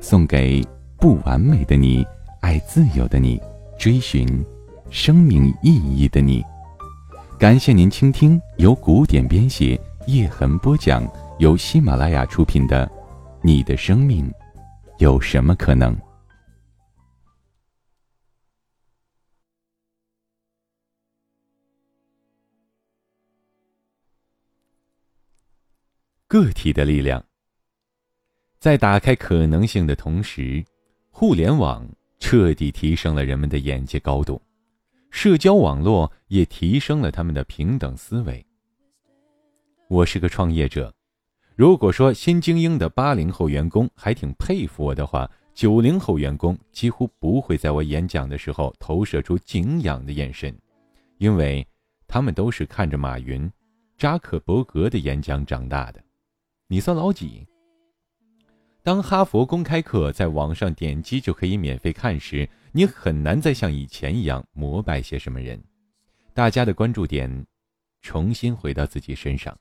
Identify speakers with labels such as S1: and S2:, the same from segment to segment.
S1: 送给不完美的你，爱自由的你，追寻生命意义的你。感谢您倾听由古典编写、叶痕播讲、由喜马拉雅出品的《你的生命有什么可能》。个体的力量，在打开可能性的同时，互联网彻底提升了人们的眼界高度。社交网络也提升了他们的平等思维。我是个创业者，如果说新精英的八零后员工还挺佩服我的话，九零后员工几乎不会在我演讲的时候投射出敬仰的眼神，因为他们都是看着马云、扎克伯格的演讲长大的。你算老几？当哈佛公开课在网上点击就可以免费看时，你很难再像以前一样膜拜些什么人。大家的关注点重新回到自己身上，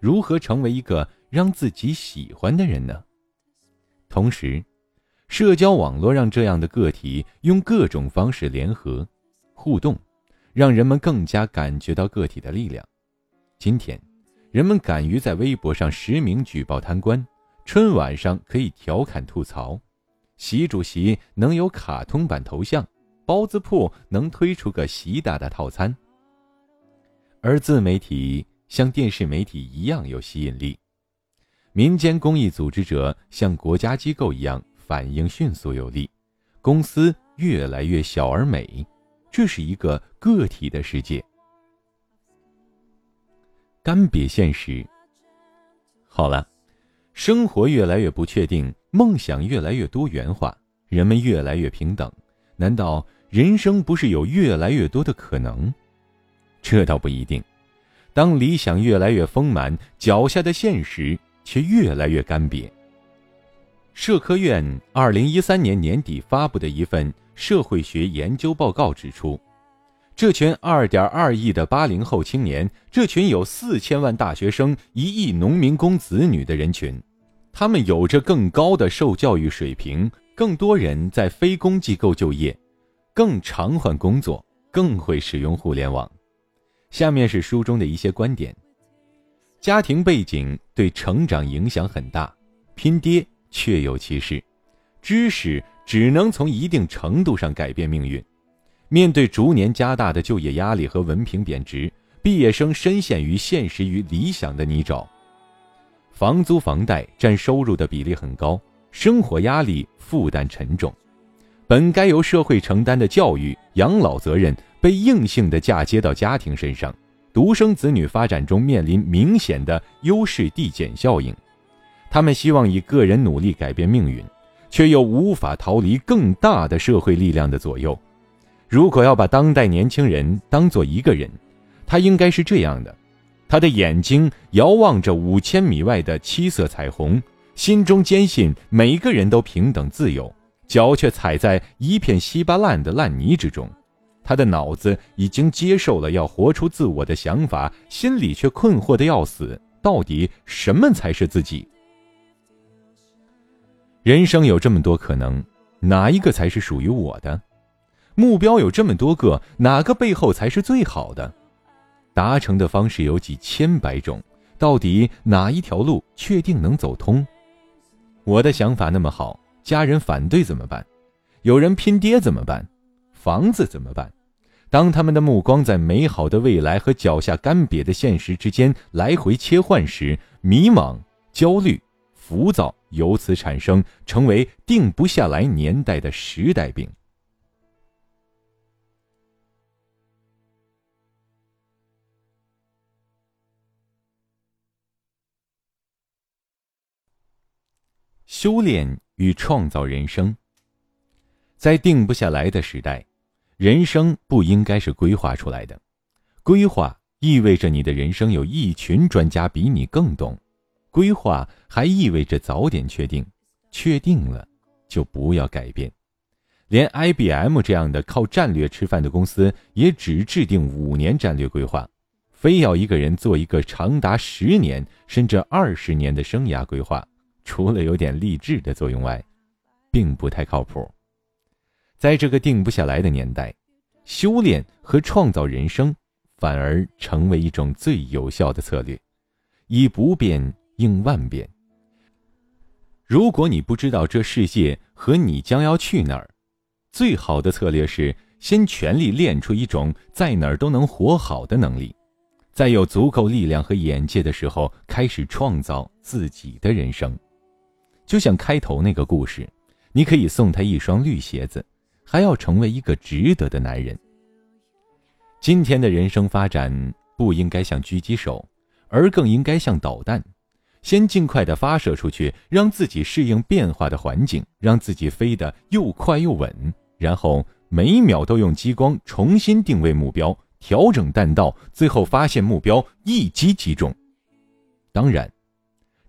S1: 如何成为一个让自己喜欢的人呢？同时，社交网络让这样的个体用各种方式联合、互动，让人们更加感觉到个体的力量。今天，人们敢于在微博上实名举报贪官。春晚上可以调侃吐槽，习主席能有卡通版头像，包子铺能推出个习大大套餐。而自媒体像电视媒体一样有吸引力，民间公益组织者像国家机构一样反应迅速有力，公司越来越小而美，这是一个个体的世界。干瘪现实。好了。生活越来越不确定，梦想越来越多元化，人们越来越平等。难道人生不是有越来越多的可能？这倒不一定。当理想越来越丰满，脚下的现实却越来越干瘪。社科院二零一三年年底发布的一份社会学研究报告指出，这群二点二亿的八零后青年，这群有四千万大学生、一亿农民工子女的人群。他们有着更高的受教育水平，更多人在非公机构就业，更常换工作，更会使用互联网。下面是书中的一些观点：家庭背景对成长影响很大，拼爹确有其事。知识只能从一定程度上改变命运。面对逐年加大的就业压力和文凭贬值，毕业生深陷于现实与理想的泥沼。房租、房贷占收入的比例很高，生活压力负担沉重，本该由社会承担的教育、养老责任被硬性的嫁接到家庭身上，独生子女发展中面临明显的优势递减效应。他们希望以个人努力改变命运，却又无法逃离更大的社会力量的左右。如果要把当代年轻人当做一个人，他应该是这样的。他的眼睛遥望着五千米外的七色彩虹，心中坚信每个人都平等自由，脚却踩在一片稀巴烂的烂泥之中。他的脑子已经接受了要活出自我的想法，心里却困惑的要死：到底什么才是自己？人生有这么多可能，哪一个才是属于我的？目标有这么多个，哪个背后才是最好的？达成的方式有几千百种，到底哪一条路确定能走通？我的想法那么好，家人反对怎么办？有人拼爹怎么办？房子怎么办？当他们的目光在美好的未来和脚下干瘪的现实之间来回切换时，迷茫、焦虑、浮躁由此产生，成为定不下来年代的时代病。修炼与创造人生。在定不下来的时代，人生不应该是规划出来的。规划意味着你的人生有一群专家比你更懂，规划还意味着早点确定，确定了就不要改变。连 IBM 这样的靠战略吃饭的公司，也只制定五年战略规划，非要一个人做一个长达十年甚至二十年的生涯规划，除了有点励志的作用外，并不太靠谱。在这个定不下来的年代，修炼和创造人生反而成为一种最有效的策略，以不变应万变。如果你不知道这世界和你将要去哪儿，最好的策略是先全力练出一种在哪儿都能活好的能力，在有足够力量和眼界的时候，开始创造自己的人生。就像开头那个故事，你可以送他一双绿鞋子。还要成为一个值得的男人。今天的人生发展不应该像狙击手，而更应该像导弹，先尽快的发射出去，让自己适应变化的环境，让自己飞得又快又稳，然后每秒都用激光重新定位目标，调整弹道，最后发现目标，一击即中。当然，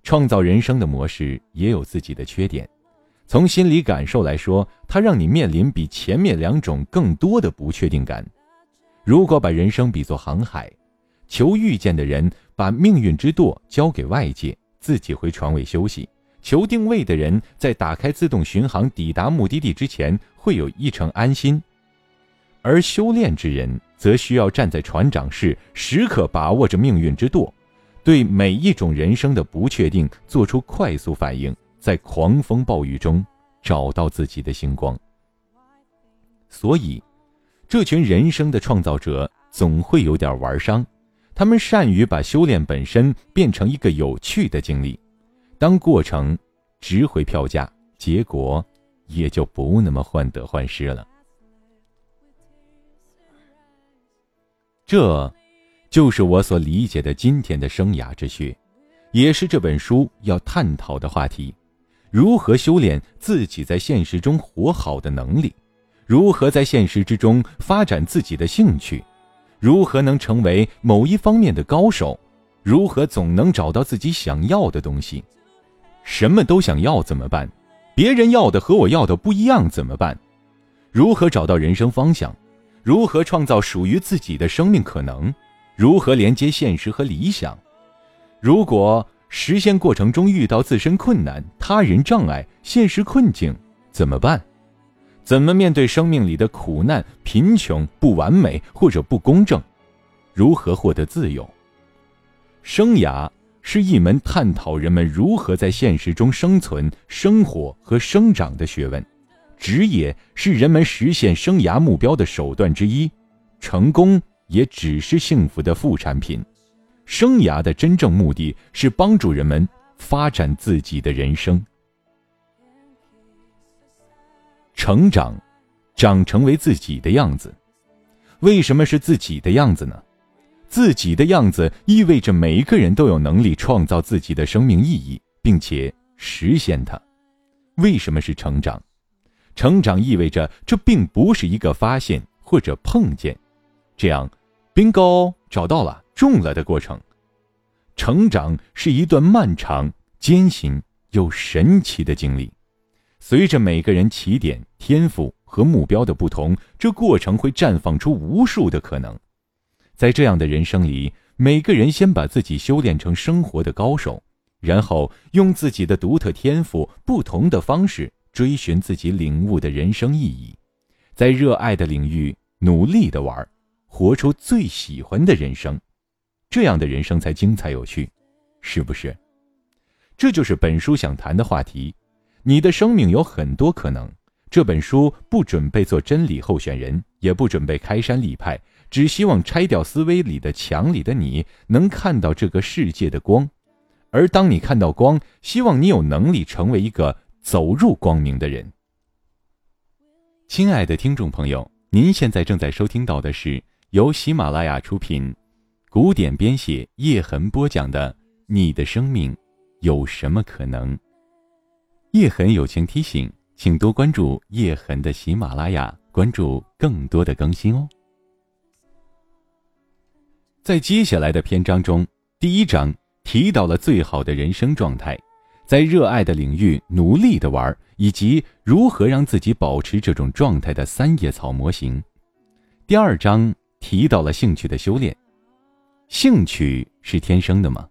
S1: 创造人生的模式也有自己的缺点。从心理感受来说，它让你面临比前面两种更多的不确定感。如果把人生比作航海，求遇见的人把命运之舵交给外界，自己回床位休息；求定位的人在打开自动巡航抵达目的地之前，会有一程安心。而修炼之人则需要站在船长室，时刻把握着命运之舵，对每一种人生的不确定做出快速反应。在狂风暴雨中找到自己的星光。所以，这群人生的创造者总会有点玩伤，他们善于把修炼本身变成一个有趣的经历。当过程值回票价，结果也就不那么患得患失了。这，就是我所理解的今天的生涯之学，也是这本书要探讨的话题。如何修炼自己在现实中活好的能力？如何在现实之中发展自己的兴趣？如何能成为某一方面的高手？如何总能找到自己想要的东西？什么都想要怎么办？别人要的和我要的不一样怎么办？如何找到人生方向？如何创造属于自己的生命可能？如何连接现实和理想？如果。实现过程中遇到自身困难、他人障碍、现实困境，怎么办？怎么面对生命里的苦难、贫穷、不完美或者不公正？如何获得自由？生涯是一门探讨人们如何在现实中生存、生活和生长的学问。职业是人们实现生涯目标的手段之一，成功也只是幸福的副产品。生涯的真正目的是帮助人们发展自己的人生，成长，长成为自己的样子。为什么是自己的样子呢？自己的样子意味着每一个人都有能力创造自己的生命意义，并且实现它。为什么是成长？成长意味着这并不是一个发现或者碰见，这样冰糕找到了。中了的过程，成长是一段漫长、艰辛又神奇的经历。随着每个人起点、天赋和目标的不同，这过程会绽放出无数的可能。在这样的人生里，每个人先把自己修炼成生活的高手，然后用自己的独特天赋、不同的方式追寻自己领悟的人生意义，在热爱的领域努力的玩，活出最喜欢的人生。这样的人生才精彩有趣，是不是？这就是本书想谈的话题。你的生命有很多可能。这本书不准备做真理候选人，也不准备开山立派，只希望拆掉思维里的墙里的你，能看到这个世界的光。而当你看到光，希望你有能力成为一个走入光明的人。亲爱的听众朋友，您现在正在收听到的是由喜马拉雅出品。古典编写，叶痕播讲的《你的生命有什么可能》？叶痕友情提醒，请多关注叶痕的喜马拉雅，关注更多的更新哦。在接下来的篇章中，第一章提到了最好的人生状态，在热爱的领域努力的玩，以及如何让自己保持这种状态的三叶草模型。第二章提到了兴趣的修炼，兴趣是天生的吗？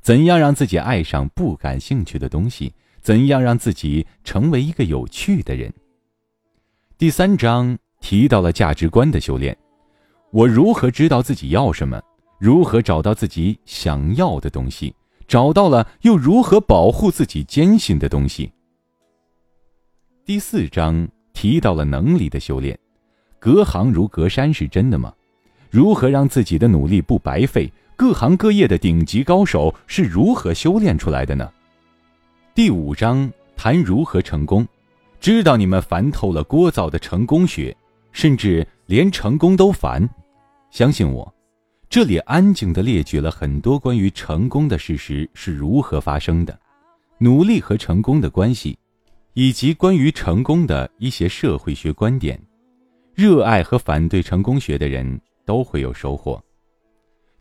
S1: 怎样让自己爱上不感兴趣的东西？怎样让自己成为一个有趣的人？第三章提到了价值观的修炼，我如何知道自己要什么？如何找到自己想要的东西？找到了又如何保护自己坚信的东西？第四章提到了能力的修炼，隔行如隔山是真的吗？如何让自己的努力不白费？各行各业的顶级高手是如何修炼出来的呢？第五章谈如何成功，知道你们烦透了聒噪的成功学，甚至连成功都烦。相信我，这里安静的列举了很多关于成功的事实是如何发生的，努力和成功的关系，以及关于成功的一些社会学观点。热爱和反对成功学的人都会有收获。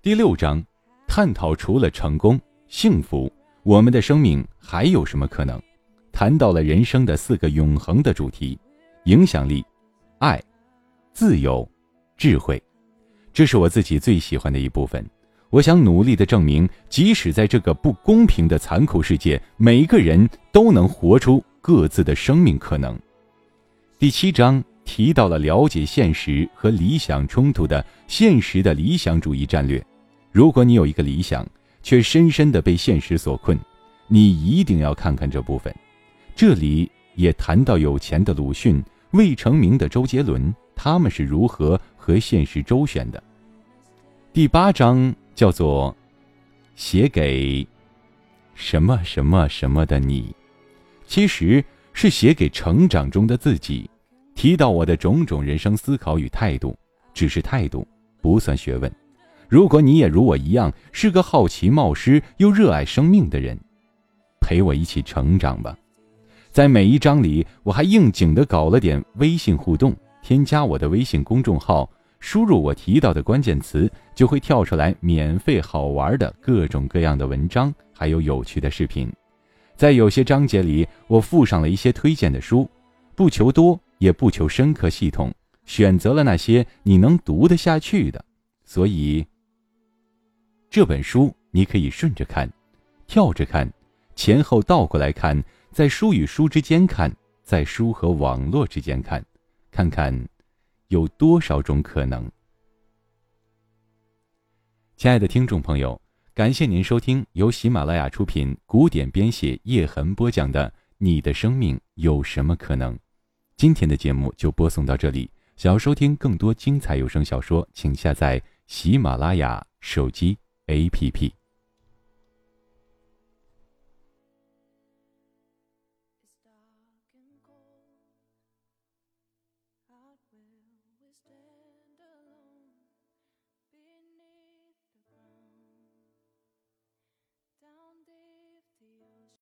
S1: 第六章探讨除了成功、幸福。我们的生命还有什么可能？谈到了人生的四个永恒的主题：影响力、爱、自由、智慧。这是我自己最喜欢的一部分。我想努力的证明，即使在这个不公平的残酷世界，每一个人都能活出各自的生命可能。第七章提到了了解现实和理想冲突的现实的理想主义战略。如果你有一个理想，却深深的被现实所困，你一定要看看这部分。这里也谈到有钱的鲁迅、未成名的周杰伦，他们是如何和现实周旋的。第八章叫做“写给什么什么什么的你”，其实是写给成长中的自己。提到我的种种人生思考与态度，只是态度，不算学问。如果你也如我一样是个好奇、冒失又热爱生命的人，陪我一起成长吧。在每一章里，我还应景的搞了点微信互动。添加我的微信公众号，输入我提到的关键词，就会跳出来免费好玩的各种各样的文章，还有有趣的视频。在有些章节里，我附上了一些推荐的书，不求多，也不求深刻系统，选择了那些你能读得下去的。所以。这本书你可以顺着看，跳着看，前后倒过来看，在书与书之间看，在书和网络之间看，看看有多少种可能。亲爱的听众朋友，感谢您收听由喜马拉雅出品、古典编写、叶痕播讲的《你的生命有什么可能》。今天的节目就播送到这里。想要收听更多精彩有声小说，请下载喜马拉雅手机。APP